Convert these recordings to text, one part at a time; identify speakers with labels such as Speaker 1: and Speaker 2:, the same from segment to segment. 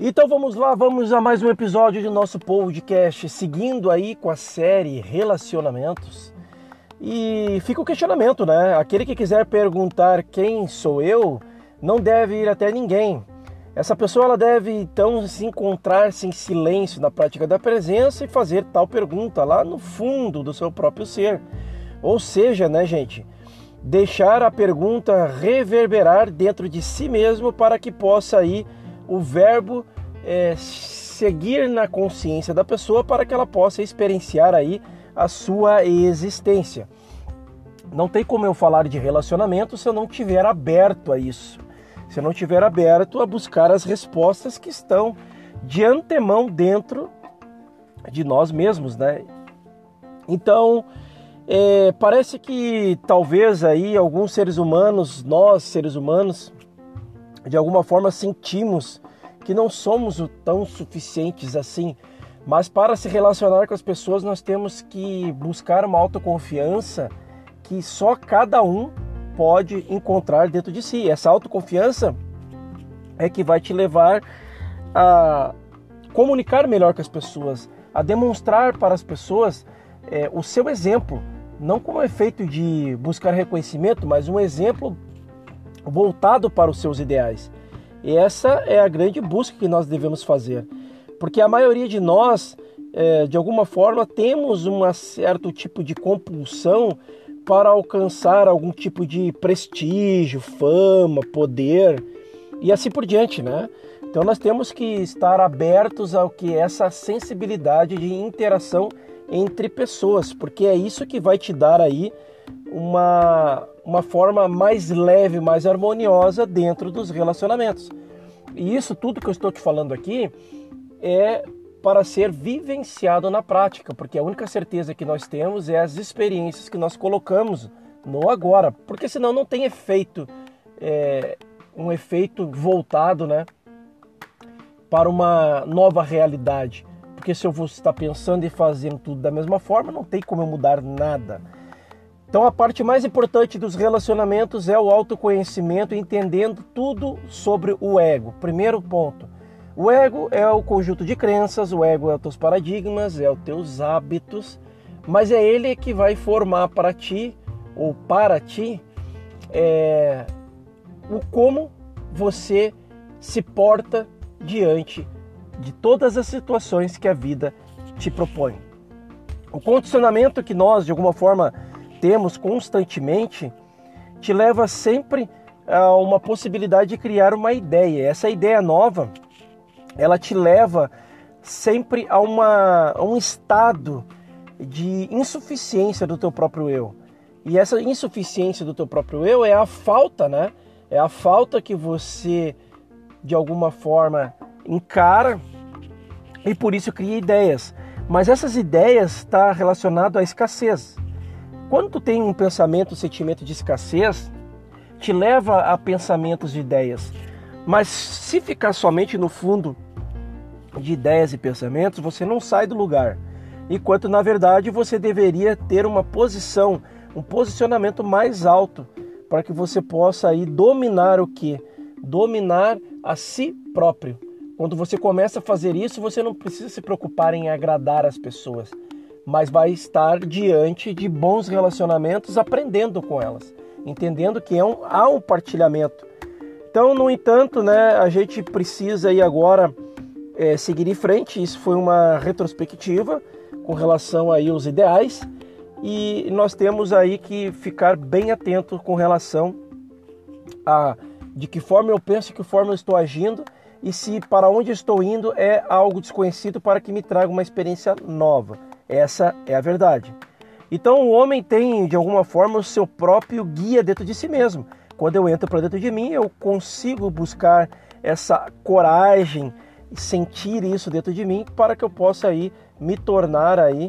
Speaker 1: Então vamos lá, vamos a mais um episódio do nosso podcast, seguindo aí com a série Relacionamentos. E fica o questionamento, né? Aquele que quiser perguntar quem sou eu, não deve ir até ninguém. Essa pessoa ela deve então se encontrar-se em silêncio na prática da presença e fazer tal pergunta lá no fundo do seu próprio ser. Ou seja, né, gente, deixar a pergunta reverberar dentro de si mesmo para que possa aí o verbo é, seguir na consciência da pessoa para que ela possa experienciar aí a sua existência. Não tem como eu falar de relacionamento se eu não tiver aberto a isso. Se eu não tiver aberto a buscar as respostas que estão de antemão dentro de nós mesmos, né? Então, é, parece que talvez aí alguns seres humanos, nós seres humanos, de alguma forma sentimos que não somos tão suficientes assim. Mas para se relacionar com as pessoas, nós temos que buscar uma autoconfiança que só cada um pode encontrar dentro de si. Essa autoconfiança é que vai te levar a comunicar melhor com as pessoas, a demonstrar para as pessoas é, o seu exemplo, não como efeito de buscar reconhecimento, mas um exemplo voltado para os seus ideais. E essa é a grande busca que nós devemos fazer, porque a maioria de nós, é, de alguma forma, temos um certo tipo de compulsão para alcançar algum tipo de prestígio, fama, poder e assim por diante, né? Então nós temos que estar abertos ao que é essa sensibilidade de interação entre pessoas, porque é isso que vai te dar aí uma, uma forma mais leve, mais harmoniosa dentro dos relacionamentos. E isso tudo que eu estou te falando aqui é para ser vivenciado na prática, porque a única certeza que nós temos é as experiências que nós colocamos no agora, porque senão não tem efeito, é, um efeito voltado, né, para uma nova realidade. Porque se eu vou estar pensando e fazendo tudo da mesma forma, não tem como eu mudar nada. Então a parte mais importante dos relacionamentos é o autoconhecimento, entendendo tudo sobre o ego. Primeiro ponto. O ego é o conjunto de crenças, o ego é os teus paradigmas, é os teus hábitos, mas é ele que vai formar para ti ou para ti é, o como você se porta diante de todas as situações que a vida te propõe. O condicionamento que nós, de alguma forma, temos constantemente te leva sempre a uma possibilidade de criar uma ideia. Essa ideia nova, ela te leva sempre a, uma, a um estado de insuficiência do teu próprio eu. E essa insuficiência do teu próprio eu é a falta, né? É a falta que você de alguma forma encara e por isso cria ideias. Mas essas ideias estão tá relacionadas à escassez. Quando tu tem um pensamento, um sentimento de escassez, te leva a pensamentos de ideias. Mas se ficar somente no fundo de ideias e pensamentos, você não sai do lugar. Enquanto na verdade você deveria ter uma posição, um posicionamento mais alto para que você possa aí dominar o que? Dominar a si próprio. Quando você começa a fazer isso, você não precisa se preocupar em agradar as pessoas mas vai estar diante de bons relacionamentos, aprendendo com elas, entendendo que é um, há um partilhamento. Então, no entanto, né, a gente precisa aí agora é, seguir em frente. Isso foi uma retrospectiva com relação aí aos ideais e nós temos aí que ficar bem atento com relação a de que forma eu penso, de que forma eu estou agindo e se para onde estou indo é algo desconhecido para que me traga uma experiência nova. Essa é a verdade. Então o homem tem, de alguma forma, o seu próprio guia dentro de si mesmo. Quando eu entro para dentro de mim, eu consigo buscar essa coragem sentir isso dentro de mim para que eu possa aí me tornar aí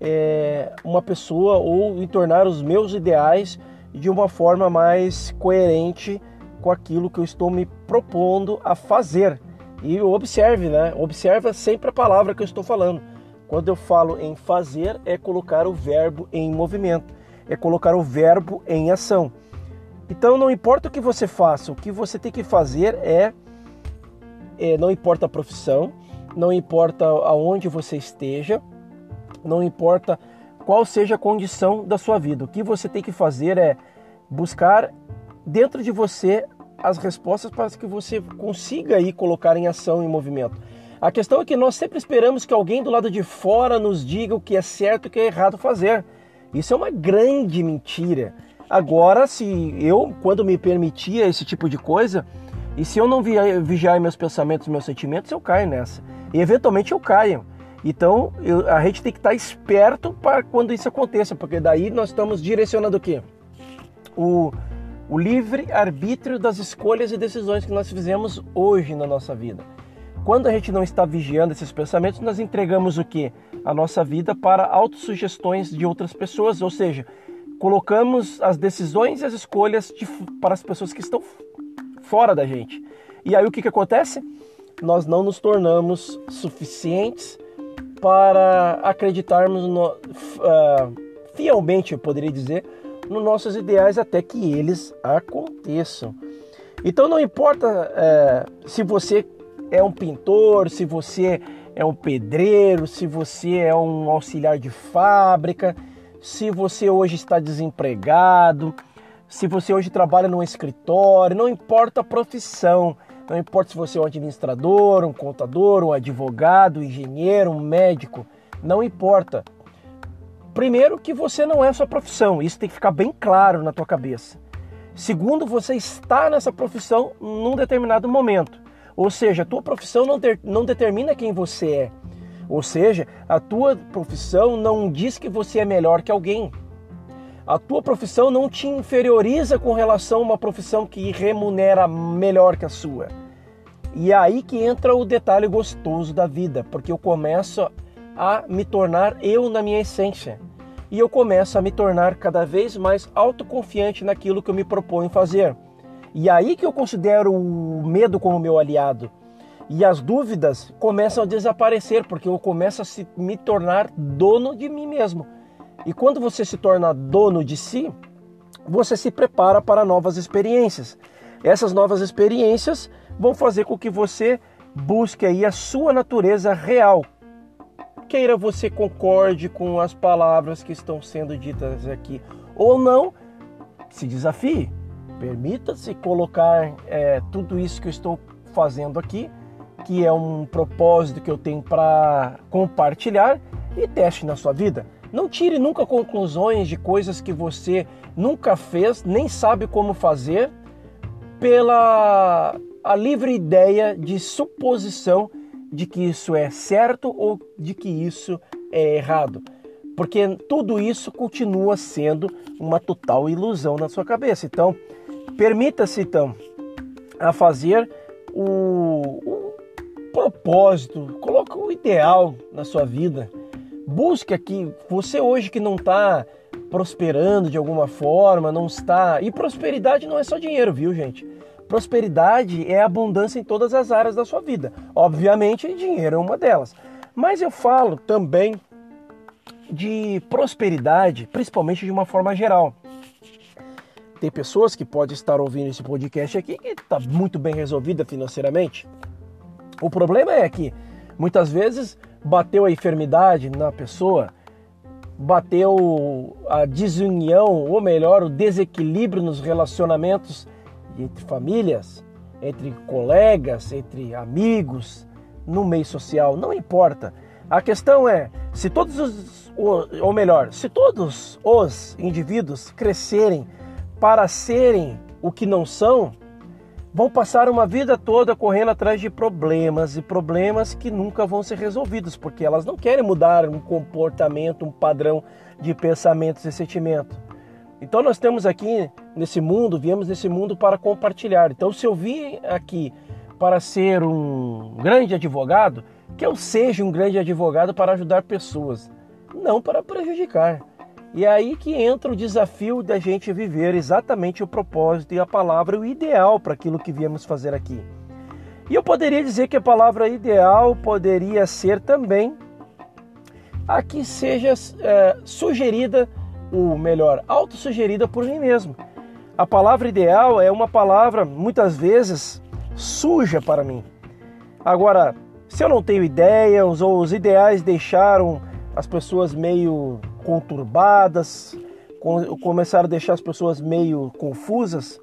Speaker 1: é, uma pessoa ou me tornar os meus ideais de uma forma mais coerente com aquilo que eu estou me propondo a fazer. E observe, né? Observa sempre a palavra que eu estou falando. Quando eu falo em fazer, é colocar o verbo em movimento, é colocar o verbo em ação. Então não importa o que você faça, o que você tem que fazer é é, não importa a profissão, não importa aonde você esteja, não importa qual seja a condição da sua vida. O que você tem que fazer é buscar dentro de você as respostas para que você consiga aí colocar em ação, em movimento. A questão é que nós sempre esperamos que alguém do lado de fora nos diga o que é certo e o que é errado fazer. Isso é uma grande mentira. Agora, se eu, quando me permitia esse tipo de coisa, e se eu não vigiar meus pensamentos, meus sentimentos, eu caio nessa. E eventualmente eu caio. Então eu, a gente tem que estar esperto para quando isso aconteça, porque daí nós estamos direcionando o quê? O, o livre arbítrio das escolhas e decisões que nós fizemos hoje na nossa vida. Quando a gente não está vigiando esses pensamentos, nós entregamos o que? A nossa vida para autossugestões de outras pessoas, ou seja, colocamos as decisões e as escolhas de, para as pessoas que estão fora da gente. E aí o que, que acontece? Nós não nos tornamos suficientes para acreditarmos no, uh, fielmente, eu poderia dizer, nos nossos ideais até que eles aconteçam. Então não importa é, se você é um pintor, se você é um pedreiro, se você é um auxiliar de fábrica, se você hoje está desempregado, se você hoje trabalha num escritório, não importa a profissão, não importa se você é um administrador, um contador, um advogado, um engenheiro, um médico, não importa. Primeiro que você não é sua profissão, isso tem que ficar bem claro na tua cabeça. Segundo, você está nessa profissão num determinado momento. Ou seja, a tua profissão não, ter, não determina quem você é. Ou seja, a tua profissão não diz que você é melhor que alguém. A tua profissão não te inferioriza com relação a uma profissão que remunera melhor que a sua. E é aí que entra o detalhe gostoso da vida, porque eu começo a me tornar eu na minha essência. E eu começo a me tornar cada vez mais autoconfiante naquilo que eu me proponho fazer. E aí que eu considero o medo como meu aliado. E as dúvidas começam a desaparecer, porque eu começo a se, me tornar dono de mim mesmo. E quando você se torna dono de si, você se prepara para novas experiências. Essas novas experiências vão fazer com que você busque aí a sua natureza real. Queira você concorde com as palavras que estão sendo ditas aqui ou não, se desafie. Permita-se colocar é, tudo isso que eu estou fazendo aqui, que é um propósito que eu tenho para compartilhar, e teste na sua vida. Não tire nunca conclusões de coisas que você nunca fez, nem sabe como fazer, pela a livre ideia de suposição de que isso é certo ou de que isso é errado. Porque tudo isso continua sendo uma total ilusão na sua cabeça. Então, permita-se então a fazer o, o propósito, coloque o ideal na sua vida Busque aqui, você hoje que não está prosperando de alguma forma, não está. E prosperidade não é só dinheiro, viu, gente? Prosperidade é abundância em todas as áreas da sua vida. Obviamente, dinheiro é uma delas. Mas eu falo também de prosperidade, principalmente de uma forma geral. Pessoas que podem estar ouvindo esse podcast aqui que está muito bem resolvida financeiramente. O problema é que muitas vezes bateu a enfermidade na pessoa, bateu a desunião, ou melhor, o desequilíbrio nos relacionamentos entre famílias, entre colegas, entre amigos, no meio social, não importa. A questão é, se todos os, ou melhor, se todos os indivíduos crescerem para serem o que não são, vão passar uma vida toda correndo atrás de problemas e problemas que nunca vão ser resolvidos, porque elas não querem mudar um comportamento, um padrão de pensamentos e sentimentos. Então nós temos aqui nesse mundo, viemos nesse mundo para compartilhar. Então se eu vim aqui para ser um grande advogado, que eu seja um grande advogado para ajudar pessoas, não para prejudicar. E é aí que entra o desafio da gente viver exatamente o propósito e a palavra o ideal para aquilo que viemos fazer aqui. E eu poderia dizer que a palavra ideal poderia ser também a que seja é, sugerida, ou melhor, autossugerida por mim mesmo. A palavra ideal é uma palavra muitas vezes suja para mim. Agora, se eu não tenho ideias ou os ideais deixaram as pessoas meio conturbadas, começaram a deixar as pessoas meio confusas,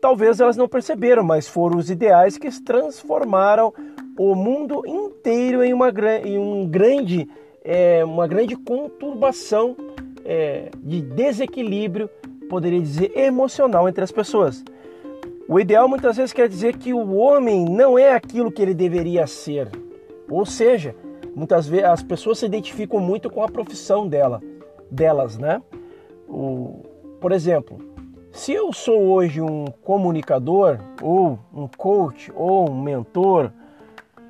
Speaker 1: talvez elas não perceberam, mas foram os ideais que transformaram o mundo inteiro em uma, em um grande, é, uma grande conturbação é, de desequilíbrio, poderia dizer, emocional entre as pessoas. O ideal muitas vezes quer dizer que o homem não é aquilo que ele deveria ser. Ou seja, muitas vezes as pessoas se identificam muito com a profissão dela, delas, né? O, por exemplo, se eu sou hoje um comunicador, ou um coach, ou um mentor,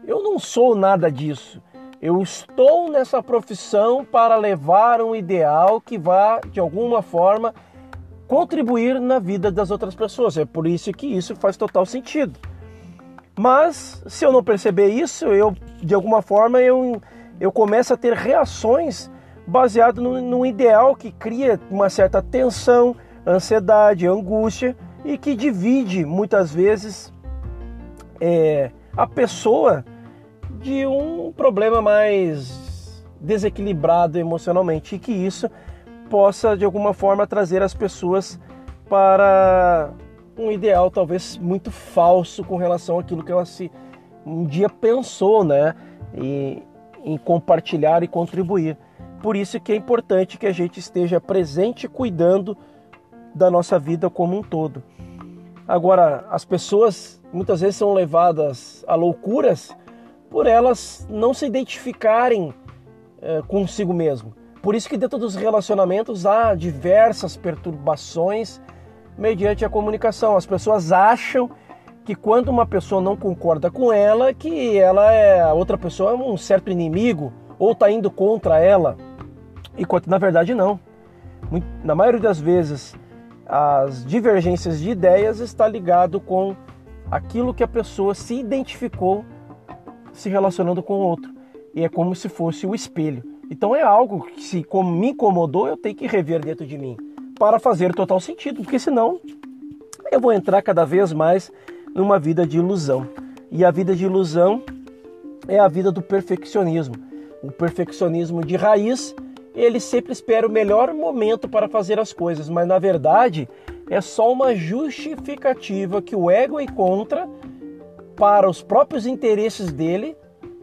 Speaker 1: eu não sou nada disso. Eu estou nessa profissão para levar um ideal que vá, de alguma forma, contribuir na vida das outras pessoas. É por isso que isso faz total sentido. Mas se eu não perceber isso, eu de alguma forma eu, eu começo a ter reações baseado no, no ideal que cria uma certa tensão, ansiedade, angústia e que divide muitas vezes é, a pessoa de um problema mais desequilibrado emocionalmente e que isso possa de alguma forma trazer as pessoas para um ideal talvez muito falso com relação àquilo que ela se um dia pensou, né, e, em compartilhar e contribuir. Por isso que é importante que a gente esteja presente cuidando da nossa vida como um todo. Agora, as pessoas muitas vezes são levadas a loucuras por elas não se identificarem é, consigo mesmo. Por isso que dentro dos relacionamentos há diversas perturbações mediante a comunicação. As pessoas acham que quando uma pessoa não concorda com ela, que ela é a outra pessoa é um certo inimigo ou está indo contra ela, enquanto na verdade não. Na maioria das vezes, as divergências de ideias está ligado com aquilo que a pessoa se identificou se relacionando com o outro. E é como se fosse o espelho. Então é algo que, se me incomodou, eu tenho que rever dentro de mim para fazer total sentido, porque senão eu vou entrar cada vez mais numa vida de ilusão. E a vida de ilusão é a vida do perfeccionismo. O perfeccionismo de raiz, ele sempre espera o melhor momento para fazer as coisas, mas na verdade é só uma justificativa que o ego encontra para os próprios interesses dele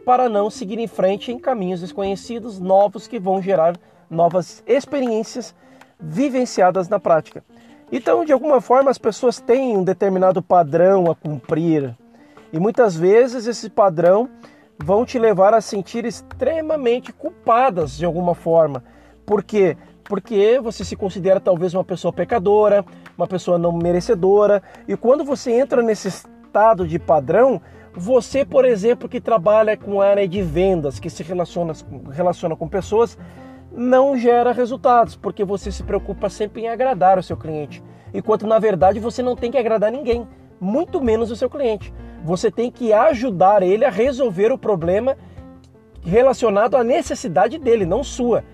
Speaker 1: para não seguir em frente em caminhos desconhecidos, novos que vão gerar novas experiências vivenciadas na prática. Então, de alguma forma, as pessoas têm um determinado padrão a cumprir e muitas vezes esse padrão vão te levar a sentir extremamente culpadas de alguma forma. Por quê? Porque você se considera talvez uma pessoa pecadora, uma pessoa não merecedora, e quando você entra nesse estado de padrão, você, por exemplo, que trabalha com área de vendas, que se relaciona, relaciona com pessoas, não gera resultados, porque você se preocupa sempre em agradar o seu cliente. Enquanto na verdade você não tem que agradar ninguém, muito menos o seu cliente. Você tem que ajudar ele a resolver o problema relacionado à necessidade dele, não sua.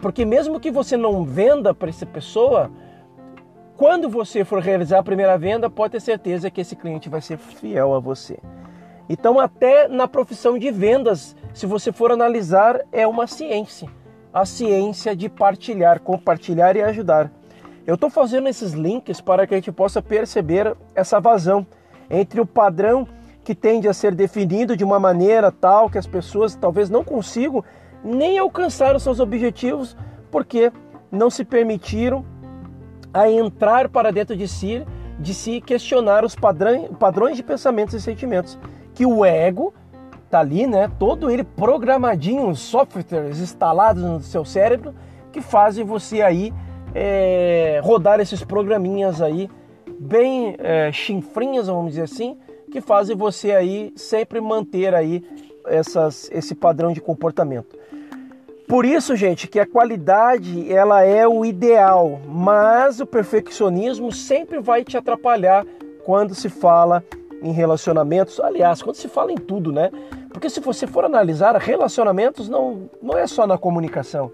Speaker 1: Porque mesmo que você não venda para essa pessoa, quando você for realizar a primeira venda, pode ter certeza que esse cliente vai ser fiel a você. Então, até na profissão de vendas, se você for analisar, é uma ciência. A ciência de partilhar, compartilhar e ajudar. Eu estou fazendo esses links para que a gente possa perceber essa vazão entre o padrão que tende a ser definido de uma maneira tal que as pessoas talvez não consigam nem alcançar os seus objetivos porque não se permitiram a entrar para dentro de si, de si questionar os padrões de pensamentos e sentimentos que o ego tá ali, né? Todo ele programadinho, softwares instalados no seu cérebro que fazem você aí é, rodar esses programinhas aí bem é, chinfrinhas, vamos dizer assim, que fazem você aí sempre manter aí essas, esse padrão de comportamento. Por isso, gente, que a qualidade ela é o ideal, mas o perfeccionismo sempre vai te atrapalhar quando se fala em relacionamentos, aliás, quando se fala em tudo, né? Porque se você for analisar, relacionamentos não, não é só na comunicação,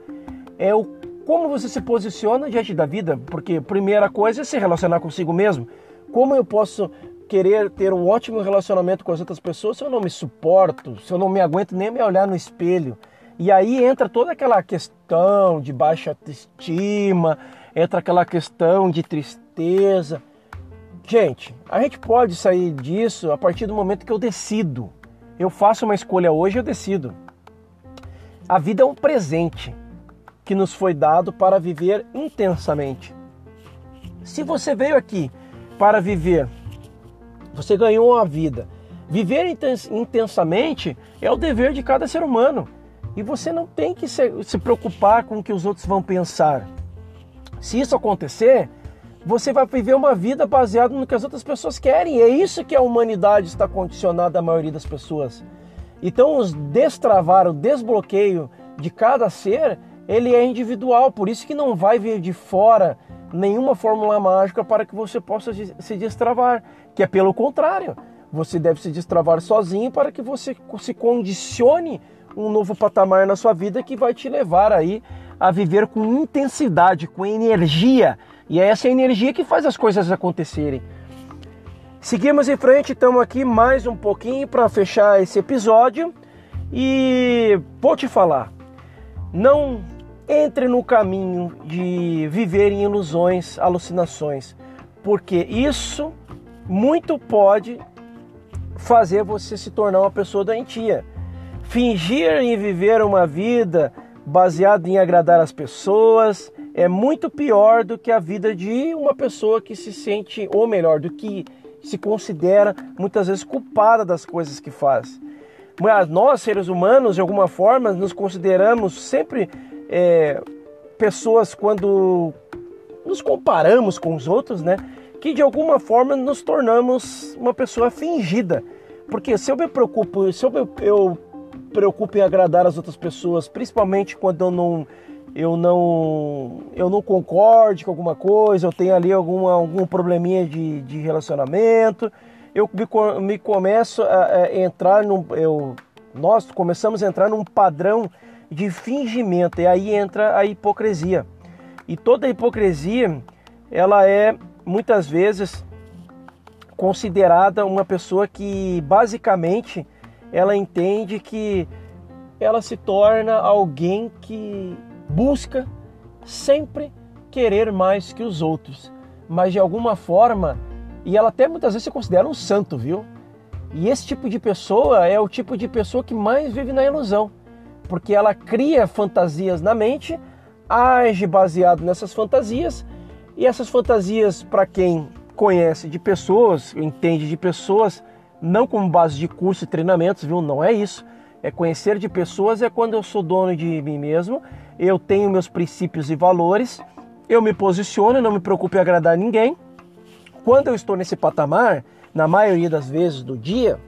Speaker 1: é o como você se posiciona diante da vida, porque primeira coisa é se relacionar consigo mesmo. Como eu posso querer ter um ótimo relacionamento com as outras pessoas se eu não me suporto, se eu não me aguento nem me olhar no espelho? E aí entra toda aquela questão de baixa autoestima, entra aquela questão de tristeza. Gente, a gente pode sair disso a partir do momento que eu decido. Eu faço uma escolha hoje, eu decido. A vida é um presente que nos foi dado para viver intensamente. Se você veio aqui para viver, você ganhou uma vida. Viver intensamente é o dever de cada ser humano. E você não tem que se preocupar com o que os outros vão pensar. Se isso acontecer, você vai viver uma vida baseada no que as outras pessoas querem. É isso que a humanidade está condicionada à maioria das pessoas. Então, os destravar, o desbloqueio de cada ser, ele é individual. Por isso que não vai vir de fora nenhuma fórmula mágica para que você possa se destravar. Que é pelo contrário. Você deve se destravar sozinho para que você se condicione um novo patamar na sua vida que vai te levar aí a viver com intensidade, com energia. E é essa energia que faz as coisas acontecerem. Seguimos em frente, estamos aqui mais um pouquinho para fechar esse episódio. E vou te falar, não entre no caminho de viver em ilusões, alucinações, porque isso muito pode fazer você se tornar uma pessoa doentia. Fingir em viver uma vida baseado em agradar as pessoas, é muito pior do que a vida de uma pessoa que se sente, ou melhor, do que se considera muitas vezes culpada das coisas que faz. Mas nós, seres humanos, de alguma forma, nos consideramos sempre é, pessoas quando nos comparamos com os outros, né? Que de alguma forma nos tornamos uma pessoa fingida. Porque se eu me preocupo, se eu, eu preocupo em agradar as outras pessoas, principalmente quando eu não eu não eu não concorde com alguma coisa, eu tenho ali alguma, algum probleminha de, de relacionamento, eu me, me começo a, a, entrar num eu nós começamos a entrar num padrão de fingimento e aí entra a hipocrisia. E toda hipocrisia, ela é muitas vezes considerada uma pessoa que basicamente ela entende que ela se torna alguém que busca sempre querer mais que os outros, mas de alguma forma, e ela até muitas vezes se considera um santo, viu? E esse tipo de pessoa é o tipo de pessoa que mais vive na ilusão, porque ela cria fantasias na mente, age baseado nessas fantasias, e essas fantasias, para quem conhece de pessoas, entende de pessoas, não como base de curso e treinamentos, viu? Não é isso. É conhecer de pessoas é quando eu sou dono de mim mesmo, eu tenho meus princípios e valores, eu me posiciono, não me preocupo em agradar ninguém. Quando eu estou nesse patamar, na maioria das vezes do dia,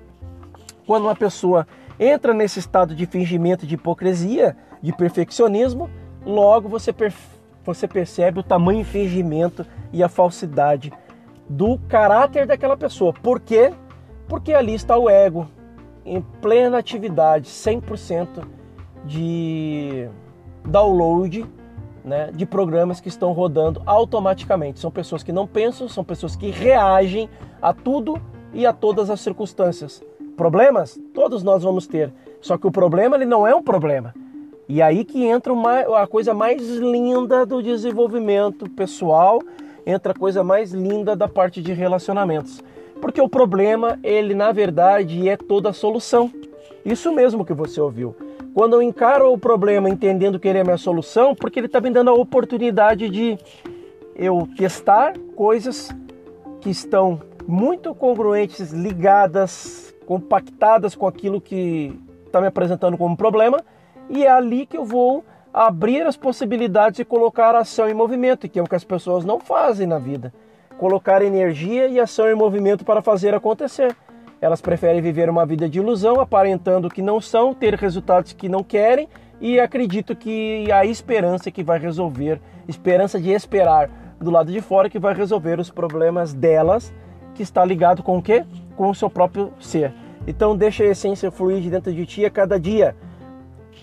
Speaker 1: quando uma pessoa entra nesse estado de fingimento de hipocrisia, de perfeccionismo, logo você, você percebe o tamanho fingimento e a falsidade do caráter daquela pessoa. Por quê? Porque ali está o ego em plena atividade, 100% de download né, de programas que estão rodando automaticamente. São pessoas que não pensam, são pessoas que reagem a tudo e a todas as circunstâncias. Problemas? Todos nós vamos ter. Só que o problema ele não é um problema. E aí que entra uma, a coisa mais linda do desenvolvimento pessoal, entra a coisa mais linda da parte de relacionamentos. Porque o problema, ele na verdade é toda a solução. Isso mesmo que você ouviu. Quando eu encaro o problema entendendo que ele é a minha solução, porque ele está me dando a oportunidade de eu testar coisas que estão muito congruentes, ligadas, compactadas com aquilo que está me apresentando como problema, e é ali que eu vou abrir as possibilidades e colocar ação em movimento, que é o que as pessoas não fazem na vida colocar energia e ação em movimento para fazer acontecer. Elas preferem viver uma vida de ilusão, aparentando que não são, ter resultados que não querem e acredito que a esperança que vai resolver, esperança de esperar do lado de fora que vai resolver os problemas delas, que está ligado com o quê? Com o seu próprio ser. Então deixa a essência fluir de dentro de ti a cada dia.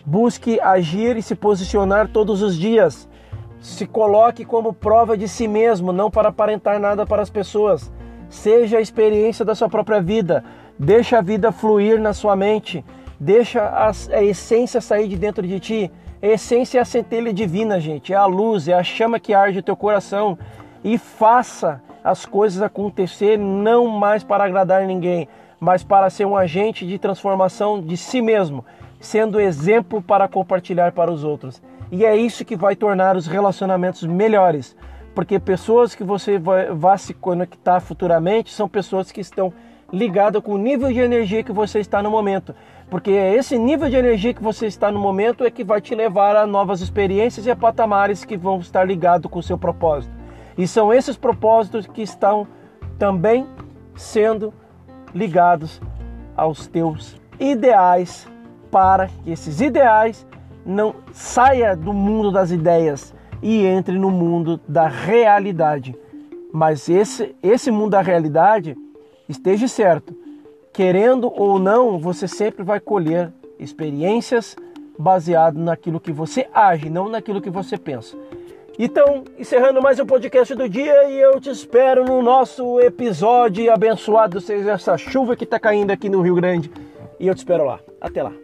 Speaker 1: Busque agir e se posicionar todos os dias se coloque como prova de si mesmo, não para aparentar nada para as pessoas. Seja a experiência da sua própria vida. Deixa a vida fluir na sua mente. Deixa a, a essência sair de dentro de ti. A essência é a centelha divina, gente. É a luz, é a chama que arde o teu coração. E faça as coisas acontecer não mais para agradar ninguém, mas para ser um agente de transformação de si mesmo, sendo exemplo para compartilhar para os outros. E é isso que vai tornar os relacionamentos melhores, porque pessoas que você vai, vai se conectar futuramente são pessoas que estão ligadas com o nível de energia que você está no momento. Porque é esse nível de energia que você está no momento é que vai te levar a novas experiências e a patamares que vão estar ligados com o seu propósito. E são esses propósitos que estão também sendo ligados aos teus ideais para que esses ideais não saia do mundo das ideias e entre no mundo da realidade. Mas esse, esse mundo da realidade, esteja certo, querendo ou não, você sempre vai colher experiências baseado naquilo que você age, não naquilo que você pensa. Então, encerrando mais um podcast do dia e eu te espero no nosso episódio abençoado seja essa chuva que está caindo aqui no Rio Grande e eu te espero lá. Até lá.